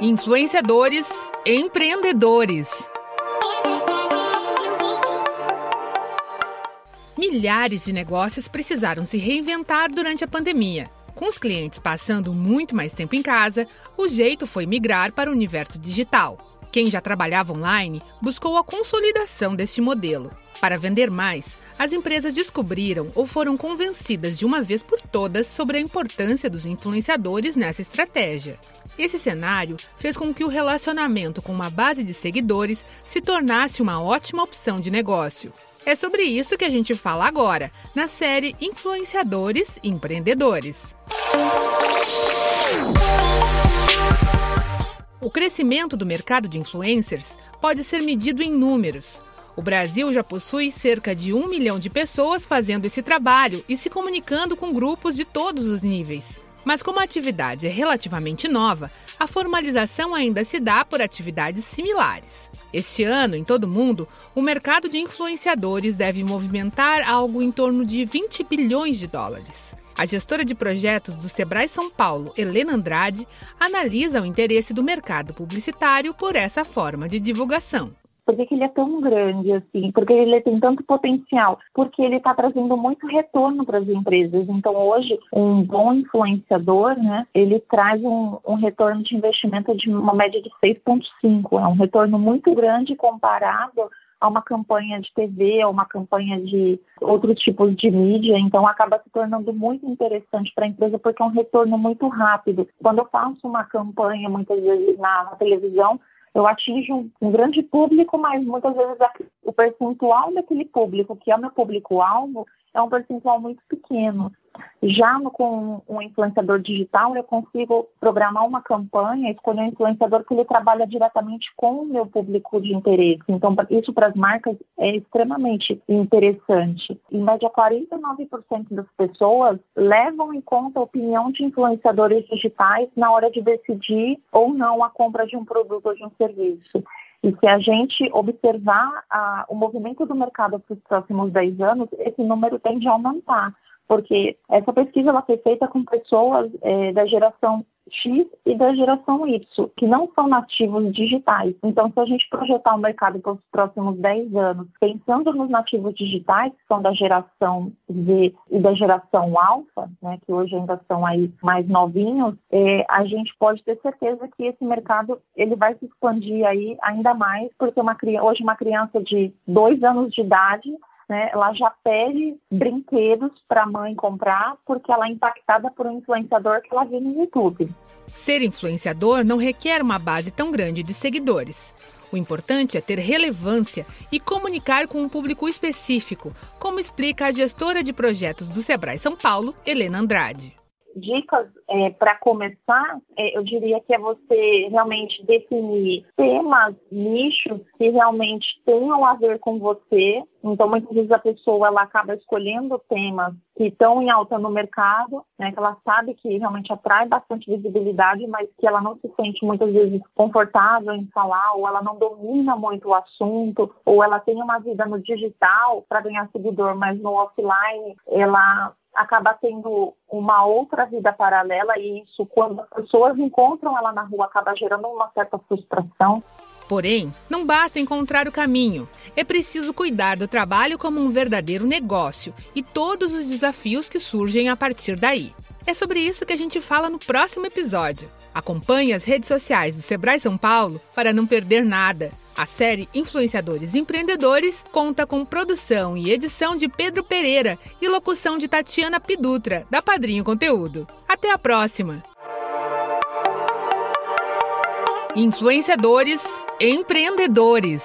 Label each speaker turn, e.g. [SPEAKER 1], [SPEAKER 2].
[SPEAKER 1] Influenciadores, empreendedores. Milhares de negócios precisaram se reinventar durante a pandemia. Com os clientes passando muito mais tempo em casa, o jeito foi migrar para o universo digital. Quem já trabalhava online buscou a consolidação deste modelo. Para vender mais, as empresas descobriram ou foram convencidas de uma vez por todas sobre a importância dos influenciadores nessa estratégia. Esse cenário fez com que o relacionamento com uma base de seguidores se tornasse uma ótima opção de negócio. É sobre isso que a gente fala agora, na série Influenciadores Empreendedores. O crescimento do mercado de influencers pode ser medido em números. O Brasil já possui cerca de um milhão de pessoas fazendo esse trabalho e se comunicando com grupos de todos os níveis. Mas como a atividade é relativamente nova, a formalização ainda se dá por atividades similares. Este ano, em todo o mundo, o mercado de influenciadores deve movimentar algo em torno de 20 bilhões de dólares. A gestora de projetos do Sebrae São Paulo, Helena Andrade, analisa o interesse do mercado publicitário por essa forma de divulgação.
[SPEAKER 2] Por que, que ele é tão grande assim? Por que ele tem tanto potencial? Porque ele está trazendo muito retorno para as empresas. Então, hoje, um bom influenciador, né, ele traz um, um retorno de investimento de uma média de 6,5. É um retorno muito grande comparado a uma campanha de TV, a uma campanha de outros tipos de mídia, então acaba se tornando muito interessante para a empresa porque é um retorno muito rápido. Quando eu faço uma campanha, muitas vezes na, na televisão, eu atinjo um grande público, mas muitas vezes o percentual daquele público, que é o meu público-alvo, é um percentual muito pequeno. Já no, com um influenciador digital, eu consigo programar uma campanha, escolher um influenciador que ele trabalha diretamente com o meu público de interesse. Então, isso para as marcas é extremamente interessante. Em média, 49% das pessoas levam em conta a opinião de influenciadores digitais na hora de decidir ou não a compra de um produto ou de um serviço. E se a gente observar o movimento do mercado para os próximos 10 anos, esse número tende a aumentar porque essa pesquisa ela foi feita com pessoas é, da geração X e da geração Y, que não são nativos digitais. Então, se a gente projetar o mercado para os próximos 10 anos, pensando nos nativos digitais, que são da geração Z e da geração alfa, né, que hoje ainda são aí mais novinhos, é, a gente pode ter certeza que esse mercado ele vai se expandir aí ainda mais, porque uma, hoje uma criança de dois anos de idade né, ela já pede brinquedos para a mãe comprar porque ela é impactada por um influenciador que ela vê no YouTube.
[SPEAKER 1] Ser influenciador não requer uma base tão grande de seguidores. O importante é ter relevância e comunicar com um público específico, como explica a gestora de projetos do Sebrae São Paulo, Helena Andrade
[SPEAKER 2] dicas é, para começar, é, eu diria que é você realmente definir temas, nichos que realmente tenham a ver com você. Então, muitas vezes a pessoa ela acaba escolhendo temas que estão em alta no mercado, né, que ela sabe que realmente atrai bastante visibilidade, mas que ela não se sente muitas vezes confortável em falar, ou ela não domina muito o assunto, ou ela tem uma vida no digital para ganhar seguidor, mas no offline ela acaba tendo uma outra vida paralela e isso, quando as pessoas encontram ela na rua, acaba gerando uma certa frustração.
[SPEAKER 1] Porém, não basta encontrar o caminho. É preciso cuidar do trabalho como um verdadeiro negócio e todos os desafios que surgem a partir daí. É sobre isso que a gente fala no próximo episódio. Acompanhe as redes sociais do Sebrae São Paulo para não perder nada. A série Influenciadores Empreendedores conta com produção e edição de Pedro Pereira e locução de Tatiana Pidutra, da Padrinho Conteúdo. Até a próxima! Influenciadores Empreendedores